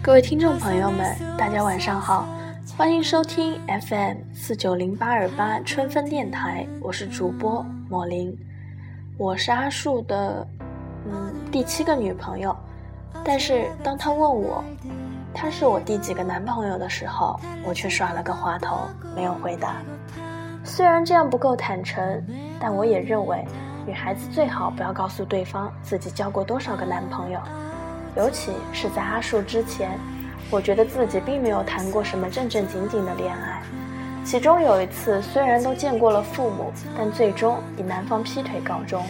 各位听众朋友们，大家晚上好，欢迎收听 FM 四九零八二八春分电台，我是主播莫林，我是阿树的嗯第七个女朋友，但是当他问我他是我第几个男朋友的时候，我却耍了个滑头，没有回答。虽然这样不够坦诚，但我也认为。女孩子最好不要告诉对方自己交过多少个男朋友，尤其是在阿树之前，我觉得自己并没有谈过什么正正经经的恋爱。其中有一次，虽然都见过了父母，但最终以男方劈腿告终。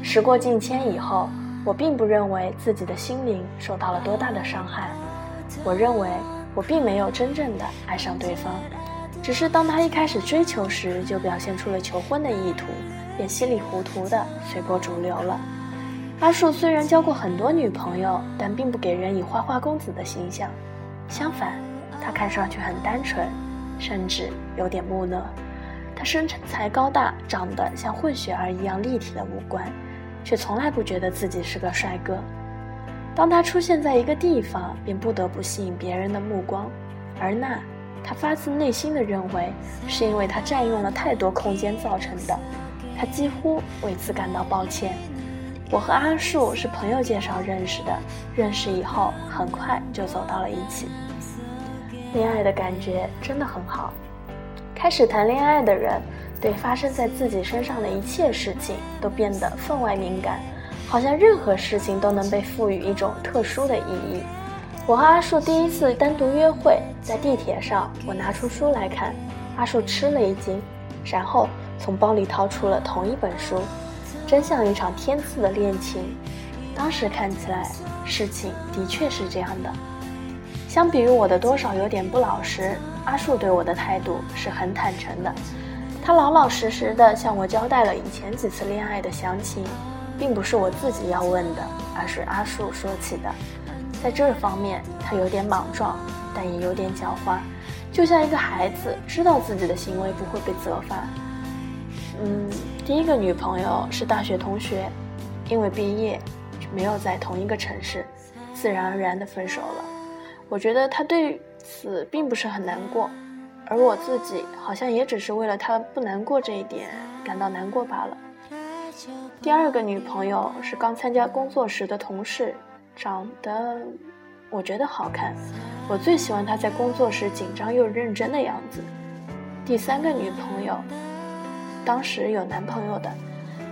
时过境迁以后，我并不认为自己的心灵受到了多大的伤害。我认为我并没有真正的爱上对方，只是当他一开始追求时，就表现出了求婚的意图。便稀里糊涂的随波逐流了。阿树虽然交过很多女朋友，但并不给人以花花公子的形象。相反，他看上去很单纯，甚至有点木讷。他身材高大，长得像混血儿一样立体的五官，却从来不觉得自己是个帅哥。当他出现在一个地方，便不得不吸引别人的目光，而那，他发自内心的认为，是因为他占用了太多空间造成的。他几乎为此感到抱歉。我和阿树是朋友介绍认识的，认识以后很快就走到了一起。恋爱的感觉真的很好。开始谈恋爱的人，对发生在自己身上的一切事情都变得分外敏感，好像任何事情都能被赋予一种特殊的意义。我和阿树第一次单独约会，在地铁上，我拿出书来看，阿树吃了一惊，然后。从包里掏出了同一本书，真像一场天赐的恋情。当时看起来，事情的确是这样的。相比于我的多少有点不老实，阿树对我的态度是很坦诚的。他老老实实的向我交代了以前几次恋爱的详情，并不是我自己要问的，而是阿树说起的。在这方面，他有点莽撞，但也有点狡猾，就像一个孩子知道自己的行为不会被责罚。嗯，第一个女朋友是大学同学，因为毕业没有在同一个城市，自然而然的分手了。我觉得他对此并不是很难过，而我自己好像也只是为了他不难过这一点感到难过罢了。第二个女朋友是刚参加工作时的同事，长得我觉得好看，我最喜欢她在工作时紧张又认真的样子。第三个女朋友。当时有男朋友的，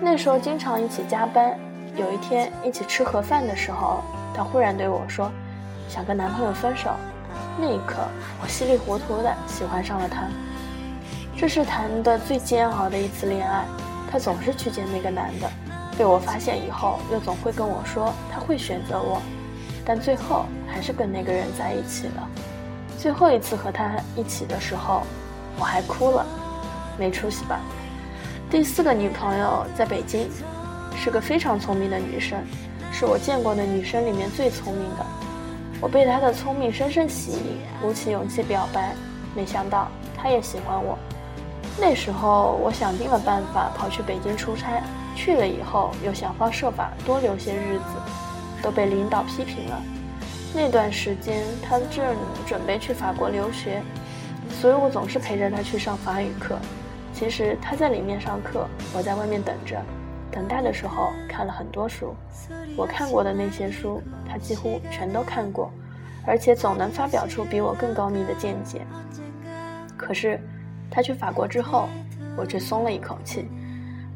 那时候经常一起加班。有一天一起吃盒饭的时候，他忽然对我说：“想跟男朋友分手。”那一刻，我稀里糊涂的喜欢上了他。这是谈的最煎熬的一次恋爱。他总是去见那个男的，被我发现以后，又总会跟我说他会选择我，但最后还是跟那个人在一起了。最后一次和他一起的时候，我还哭了，没出息吧？第四个女朋友在北京，是个非常聪明的女生，是我见过的女生里面最聪明的。我被她的聪明深深吸引，鼓起勇气表白，没想到她也喜欢我。那时候我想尽了办法跑去北京出差，去了以后又想方设法多留些日子，都被领导批评了。那段时间她正准备去法国留学，所以我总是陪着她去上法语课。其实他在里面上课，我在外面等着。等待的时候看了很多书，我看过的那些书，他几乎全都看过，而且总能发表出比我更高密的见解。可是他去法国之后，我却松了一口气。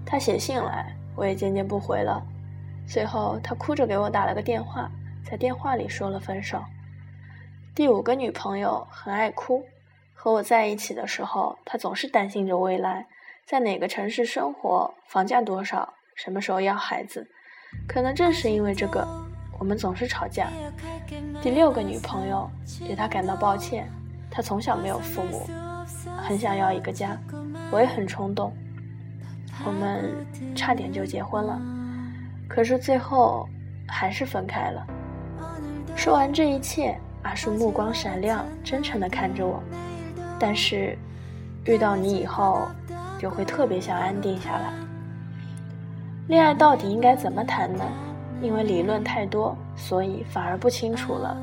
他写信来，我也渐渐不回了。最后他哭着给我打了个电话，在电话里说了分手。第五个女朋友很爱哭。和我在一起的时候，他总是担心着未来，在哪个城市生活，房价多少，什么时候要孩子。可能正是因为这个，我们总是吵架。第六个女朋友，对他感到抱歉。他从小没有父母，很想要一个家。我也很冲动，我们差点就结婚了，可是最后还是分开了。说完这一切，阿树目光闪亮，真诚地看着我。但是，遇到你以后，就会特别想安定下来。恋爱到底应该怎么谈呢？因为理论太多，所以反而不清楚了。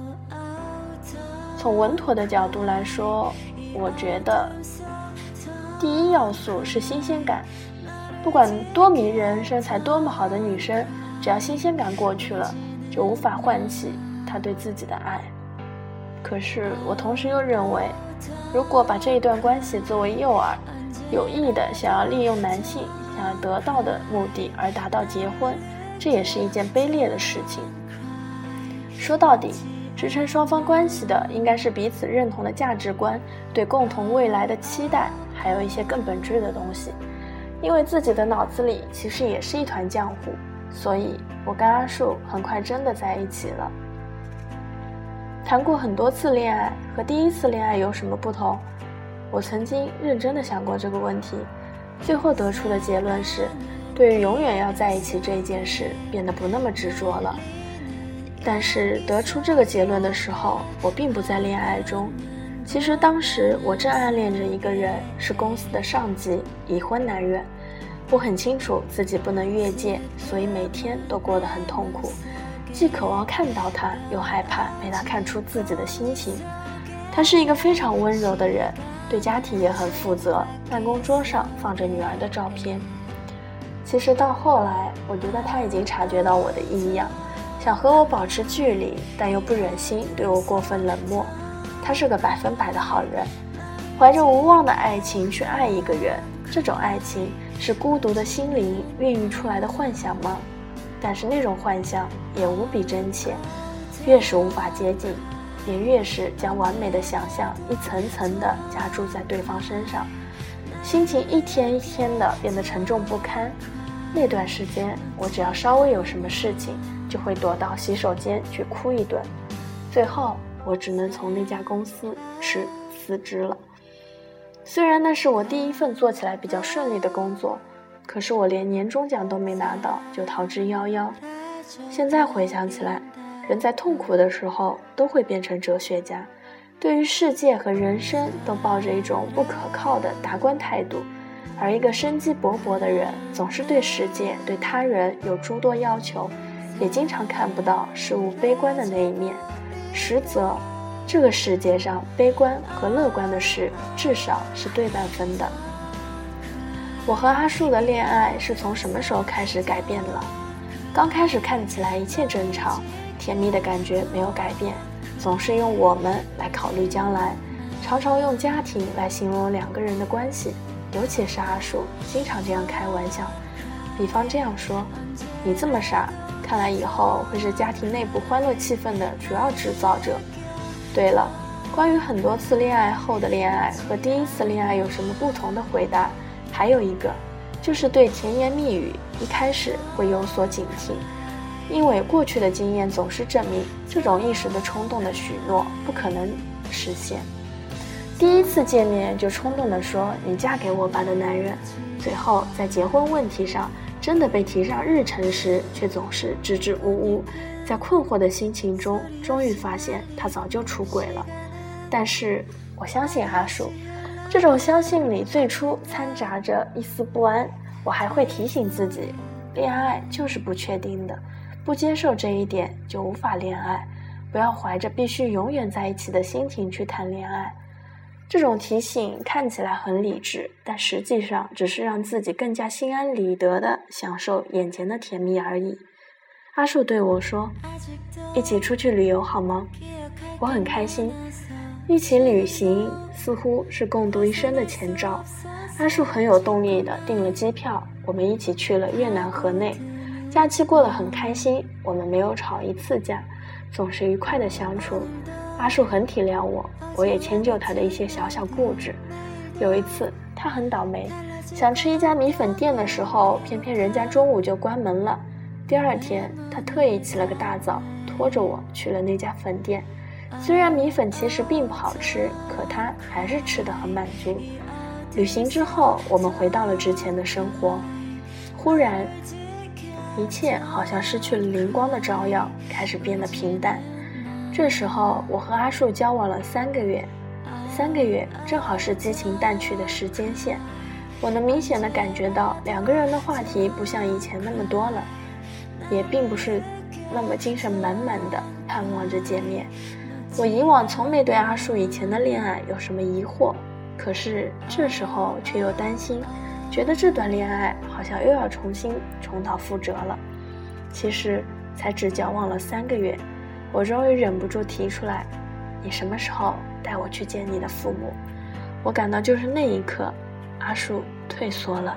从稳妥的角度来说，我觉得第一要素是新鲜感。不管多迷人、身材多么好的女生，只要新鲜感过去了，就无法唤起她对自己的爱。可是我同时又认为，如果把这一段关系作为诱饵，有意的想要利用男性想要得到的目的而达到结婚，这也是一件卑劣的事情。说到底，支撑双方关系的应该是彼此认同的价值观、对共同未来的期待，还有一些更本质的东西。因为自己的脑子里其实也是一团浆糊，所以我跟阿树很快真的在一起了。谈过很多次恋爱，和第一次恋爱有什么不同？我曾经认真的想过这个问题，最后得出的结论是，对于永远要在一起这一件事变得不那么执着了。但是得出这个结论的时候，我并不在恋爱中。其实当时我正暗恋着一个人，是公司的上级，已婚男人。我很清楚自己不能越界，所以每天都过得很痛苦，既渴望看到他，又害怕被他看出自己的心情。他是一个非常温柔的人，对家庭也很负责。办公桌上放着女儿的照片。其实到后来，我觉得他已经察觉到我的异样，想和我保持距离，但又不忍心对我过分冷漠。他是个百分百的好人，怀着无望的爱情去爱一个人，这种爱情是孤独的心灵孕育出来的幻想吗？但是那种幻想也无比真切，越是无法接近，也越是将完美的想象一层层的加注在对方身上，心情一天一天的变得沉重不堪。那段时间，我只要稍微有什么事情，就会躲到洗手间去哭一顿，最后。我只能从那家公司辞辞职了。虽然那是我第一份做起来比较顺利的工作，可是我连年终奖都没拿到就逃之夭夭。现在回想起来，人在痛苦的时候都会变成哲学家，对于世界和人生都抱着一种不可靠的达观态度，而一个生机勃勃的人总是对世界、对他人有诸多要求，也经常看不到事物悲观的那一面。实则，这个世界上悲观和乐观的事至少是对半分的。我和阿树的恋爱是从什么时候开始改变了？刚开始看起来一切正常，甜蜜的感觉没有改变，总是用我们来考虑将来，常常用家庭来形容两个人的关系，尤其是阿树，经常这样开玩笑，比方这样说：“你这么傻。”看来以后会是家庭内部欢乐气氛的主要制造者。对了，关于很多次恋爱后的恋爱和第一次恋爱有什么不同的回答，还有一个，就是对甜言蜜语一开始会有所警惕，因为过去的经验总是证明这种一时的冲动的许诺不可能实现。第一次见面就冲动地说“你嫁给我吧”的男人，最后在结婚问题上。真的被提上日程时，却总是支支吾吾，在困惑的心情中，终于发现他早就出轨了。但是我相信阿树，这种相信里最初掺杂着一丝不安。我还会提醒自己，恋爱就是不确定的，不接受这一点就无法恋爱。不要怀着必须永远在一起的心情去谈恋爱。这种提醒看起来很理智，但实际上只是让自己更加心安理得地享受眼前的甜蜜而已。阿树对我说：“一起出去旅游好吗？”我很开心。一起旅行似乎是共度一生的前兆。阿树很有动力的订了机票，我们一起去了越南河内。假期过得很开心，我们没有吵一次架，总是愉快的相处。阿树很体谅我，我也迁就他的一些小小固执。有一次，他很倒霉，想吃一家米粉店的时候，偏偏人家中午就关门了。第二天，他特意起了个大早，拖着我去了那家粉店。虽然米粉其实并不好吃，可他还是吃得很满足。旅行之后，我们回到了之前的生活。忽然，一切好像失去了灵光的照耀，开始变得平淡。这时候，我和阿树交往了三个月，三个月正好是激情淡去的时间线。我能明显的感觉到两个人的话题不像以前那么多了，也并不是那么精神满满的盼望着见面。我以往从没对阿树以前的恋爱有什么疑惑，可是这时候却又担心，觉得这段恋爱好像又要重新重蹈覆辙了。其实才只交往了三个月，我终于忍不住提出来：“你什么时候带我去见你的父母？”我感到就是那一刻。阿树退缩了。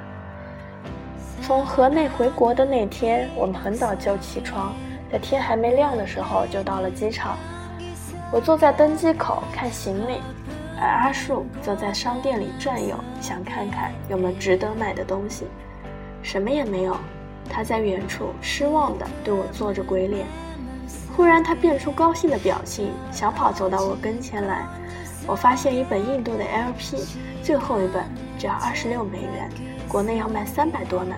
从河内回国的那天，我们很早就起床，在天还没亮的时候就到了机场。我坐在登机口看行李，而阿树则在商店里转悠，想看看有没有值得买的东西。什么也没有，他在远处失望地对我做着鬼脸。忽然，他变出高兴的表情，小跑走到我跟前来。我发现一本印度的 LP，最后一本只要二十六美元，国内要卖三百多呢。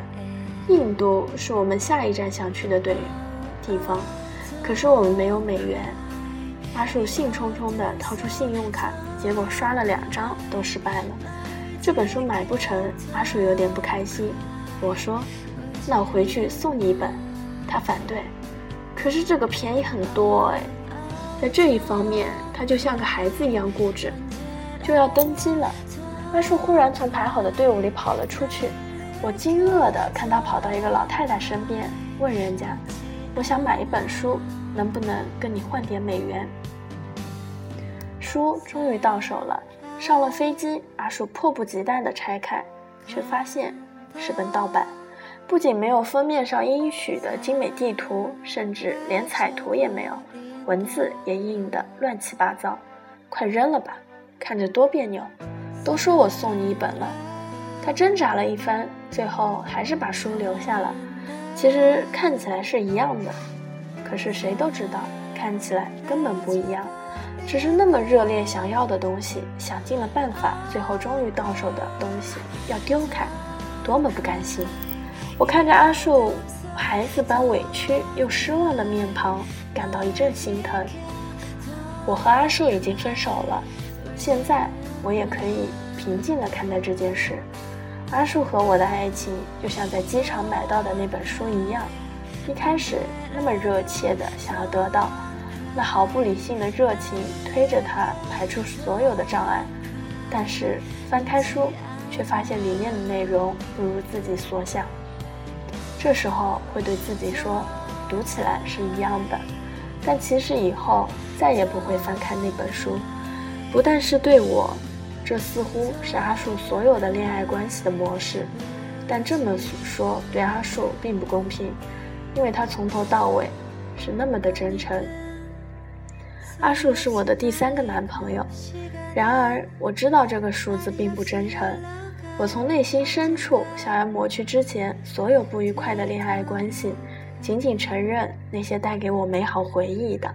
印度是我们下一站想去的对地方，可是我们没有美元。阿树兴冲冲地掏出信用卡，结果刷了两张都失败了。这本书买不成，阿树有点不开心。我说：“那我回去送你一本。”他反对。可是这个便宜很多哎。在这一方面，他就像个孩子一样固执。就要登机了，阿树忽然从排好的队伍里跑了出去。我惊愕地看他跑到一个老太太身边，问人家：“我想买一本书，能不能跟你换点美元？”书终于到手了。上了飞机，阿树迫不及待地拆开，却发现是本盗版，不仅没有封面上应许的精美地图，甚至连彩图也没有。文字也印得乱七八糟，快扔了吧，看着多别扭。都说我送你一本了，他挣扎了一番，最后还是把书留下了。其实看起来是一样的，可是谁都知道，看起来根本不一样。只是那么热烈想要的东西，想尽了办法，最后终于到手的东西要丢开，多么不甘心！我看着阿树孩子般委屈又失望的面庞。感到一阵心疼。我和阿树已经分手了，现在我也可以平静地看待这件事。阿树和我的爱情就像在机场买到的那本书一样，一开始那么热切地想要得到，那毫不理性的热情推着他排除所有的障碍。但是翻开书，却发现里面的内容不如自己所想。这时候会对自己说，读起来是一样的。但其实以后再也不会翻开那本书，不但是对我，这似乎是阿树所有的恋爱关系的模式。但这么说对阿树并不公平，因为他从头到尾是那么的真诚。阿树是我的第三个男朋友，然而我知道这个数字并不真诚。我从内心深处想要抹去之前所有不愉快的恋爱关系。仅仅承认那些带给我美好回忆的，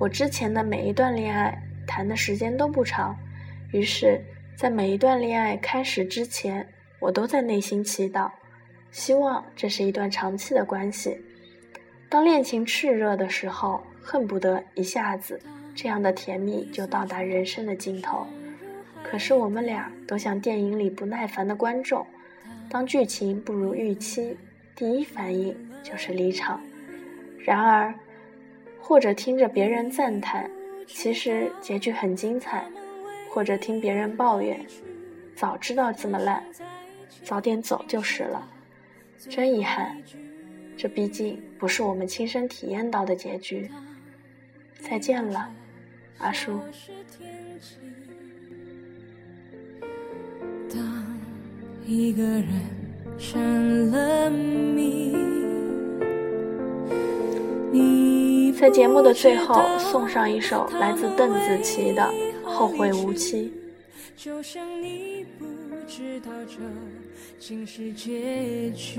我之前的每一段恋爱谈的时间都不长，于是，在每一段恋爱开始之前，我都在内心祈祷，希望这是一段长期的关系。当恋情炽热的时候，恨不得一下子这样的甜蜜就到达人生的尽头。可是我们俩都像电影里不耐烦的观众，当剧情不如预期，第一反应。就是离场，然而，或者听着别人赞叹，其实结局很精彩；或者听别人抱怨，早知道这么烂，早点走就是了。真遗憾，这毕竟不是我们亲身体验到的结局。再见了，阿叔。当一个人成了谜。在节目的最后，送上一首来自邓紫棋的《后会无期》。就像你不知道这竟是结局，